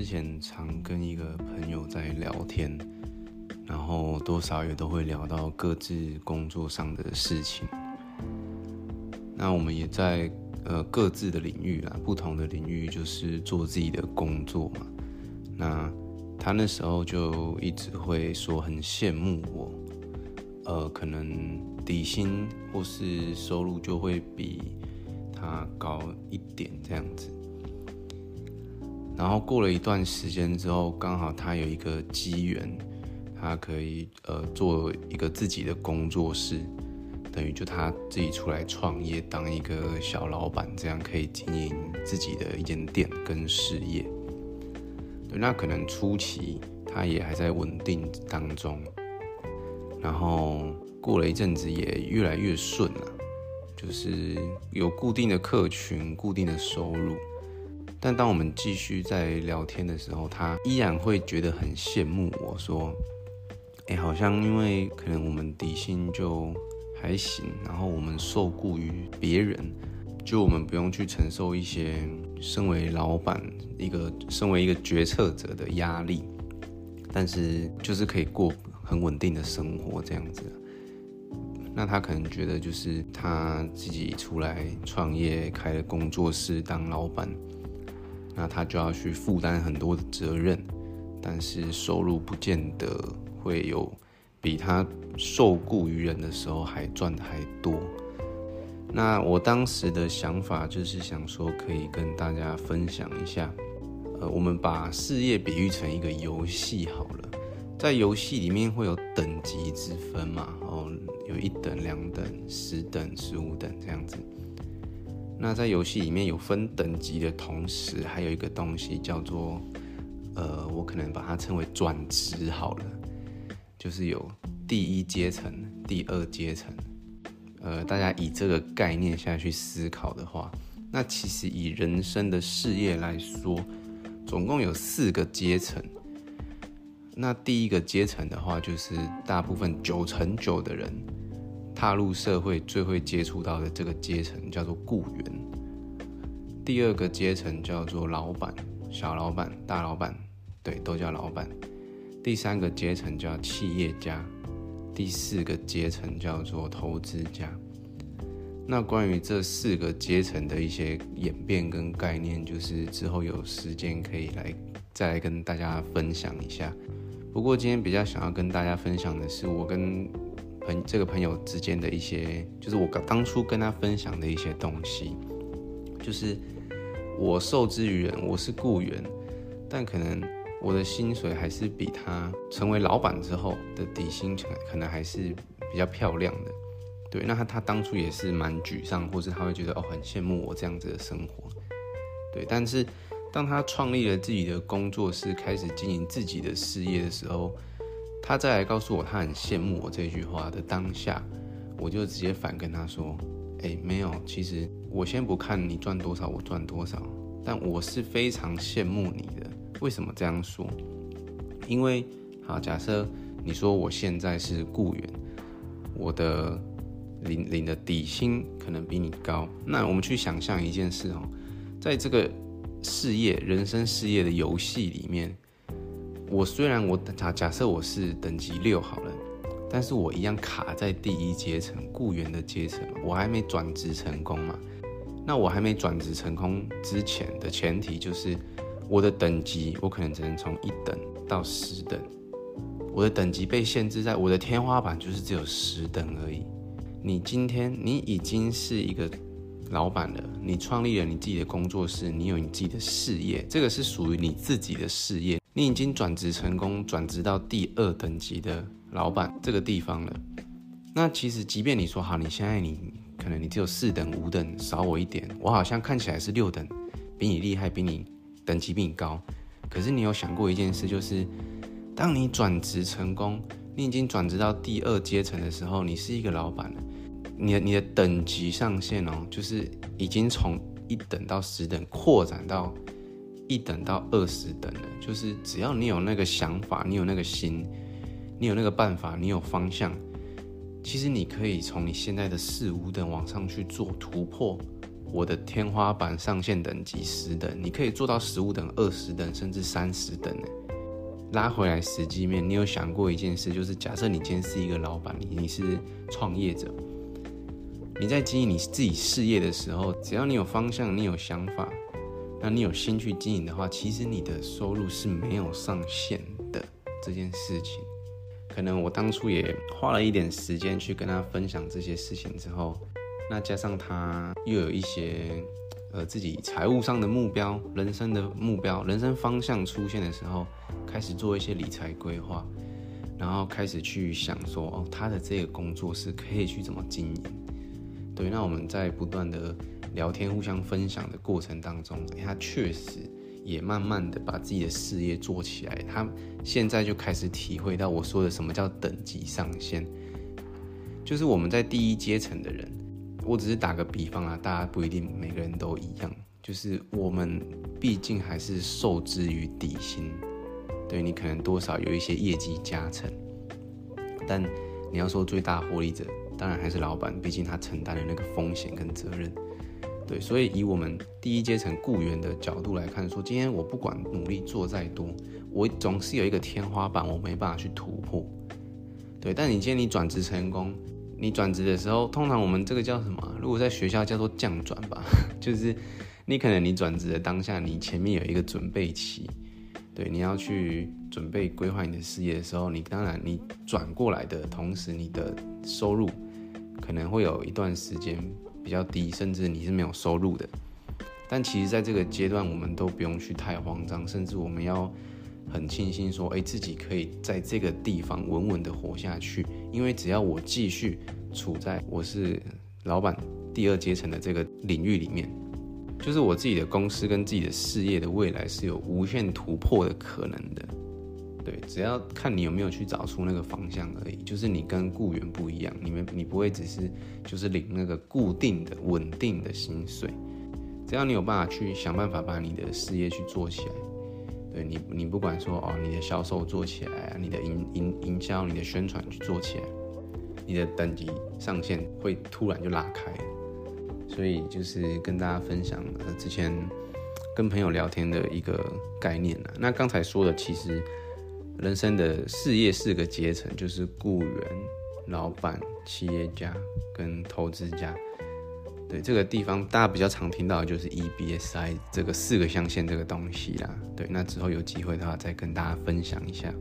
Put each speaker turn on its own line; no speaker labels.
之前常跟一个朋友在聊天，然后多少也都会聊到各自工作上的事情。那我们也在呃各自的领域啦，不同的领域就是做自己的工作嘛。那他那时候就一直会说很羡慕我，呃，可能底薪或是收入就会比他高一点这样子。然后过了一段时间之后，刚好他有一个机缘，他可以呃做一个自己的工作室，等于就他自己出来创业，当一个小老板，这样可以经营自己的一间店跟事业。对，那可能初期他也还在稳定当中，然后过了一阵子也越来越顺了，就是有固定的客群、固定的收入。但当我们继续在聊天的时候，他依然会觉得很羡慕我说：“哎，好像因为可能我们底薪就还行，然后我们受雇于别人，就我们不用去承受一些身为老板一个身为一个决策者的压力，但是就是可以过很稳定的生活这样子。那他可能觉得就是他自己出来创业，开了工作室当老板。”那他就要去负担很多的责任，但是收入不见得会有比他受雇于人的时候还赚的还多。那我当时的想法就是想说，可以跟大家分享一下，呃，我们把事业比喻成一个游戏好了，在游戏里面会有等级之分嘛，哦，有一等、两等、十等、十五等这样子。那在游戏里面有分等级的同时，还有一个东西叫做，呃，我可能把它称为转职好了，就是有第一阶层、第二阶层，呃，大家以这个概念下去思考的话，那其实以人生的事业来说，总共有四个阶层。那第一个阶层的话，就是大部分九成九的人。踏入社会最会接触到的这个阶层叫做雇员，第二个阶层叫做老板，小老板、大老板，对，都叫老板。第三个阶层叫企业家，第四个阶层叫做投资家。那关于这四个阶层的一些演变跟概念，就是之后有时间可以来再来跟大家分享一下。不过今天比较想要跟大家分享的是，我跟朋这个朋友之间的一些，就是我刚当初跟他分享的一些东西，就是我受制于人，我是雇员，但可能我的薪水还是比他成为老板之后的底薪可可能还是比较漂亮的。对，那他他当初也是蛮沮丧，或是他会觉得哦很羡慕我这样子的生活。对，但是当他创立了自己的工作室，开始经营自己的事业的时候。他再来告诉我他很羡慕我这句话的当下，我就直接反跟他说：“哎，没有，其实我先不看你赚多少，我赚多少，但我是非常羡慕你的。为什么这样说？因为好，假设你说我现在是雇员，我的领领的底薪可能比你高，那我们去想象一件事哦，在这个事业、人生事业的游戏里面。”我虽然我假假设我是等级六好了，但是我一样卡在第一阶层雇员的阶层，我还没转职成功嘛。那我还没转职成功之前的前提就是，我的等级我可能只能从一等到十等，我的等级被限制在我的天花板就是只有十等而已。你今天你已经是一个老板了，你创立了你自己的工作室，你有你自己的事业，这个是属于你自己的事业。你已经转职成功，转职到第二等级的老板这个地方了。那其实，即便你说好，你现在你可能你只有四等、五等，少我一点，我好像看起来是六等，比你厉害，比你等级比你高。可是你有想过一件事，就是当你转职成功，你已经转职到第二阶层的时候，你是一个老板了，你的你的等级上限哦，就是已经从一等到十等扩展到。一等到二十等的，就是只要你有那个想法，你有那个心，你有那个办法，你有方向，其实你可以从你现在的四五等往上去做突破，我的天花板上限等级十等，你可以做到十五等、二十等，甚至三十等呢。拉回来实际面，你有想过一件事，就是假设你今天是一个老板，你你是创业者，你在经营你自己事业的时候，只要你有方向，你有想法，那你有心去经营的话，其实你的收入是没有上限的。这件事情，可能我当初也花了一点时间去跟他分享这些事情之后，那加上他又有一些。呃，自己财务上的目标、人生的目标、人生方向出现的时候，开始做一些理财规划，然后开始去想说，哦，他的这个工作是可以去怎么经营。对，那我们在不断的聊天、互相分享的过程当中，他确实也慢慢的把自己的事业做起来。他现在就开始体会到我说的什么叫等级上限，就是我们在第一阶层的人。我只是打个比方啊，大家不一定每个人都一样。就是我们毕竟还是受制于底薪，对你可能多少有一些业绩加成。但你要说最大获利者，当然还是老板，毕竟他承担了那个风险跟责任。对，所以以我们第一阶层雇员的角度来看，说今天我不管努力做再多，我总是有一个天花板，我没办法去突破。对，但你今天你转职成功。你转职的时候，通常我们这个叫什么？如果在学校叫做降转吧，就是你可能你转职的当下，你前面有一个准备期，对，你要去准备规划你的事业的时候，你当然你转过来的同时，你的收入可能会有一段时间比较低，甚至你是没有收入的。但其实，在这个阶段，我们都不用去太慌张，甚至我们要。很庆幸说，哎，自己可以在这个地方稳稳的活下去，因为只要我继续处在我是老板第二阶层的这个领域里面，就是我自己的公司跟自己的事业的未来是有无限突破的可能的。对，只要看你有没有去找出那个方向而已。就是你跟雇员不一样，你们你不会只是就是领那个固定的稳定的薪水，只要你有办法去想办法把你的事业去做起来。对你，你不管说哦，你的销售做起来，你的营营营销、你的宣传去做起来，你的等级上限会突然就拉开。所以就是跟大家分享呃之前跟朋友聊天的一个概念啊。那刚才说的其实人生的事业四个阶层，就是雇员、老板、企业家跟投资家。对这个地方，大家比较常听到的就是 EBSI 这个四个象限这个东西啦。对，那之后有机会的话，再跟大家分享一下。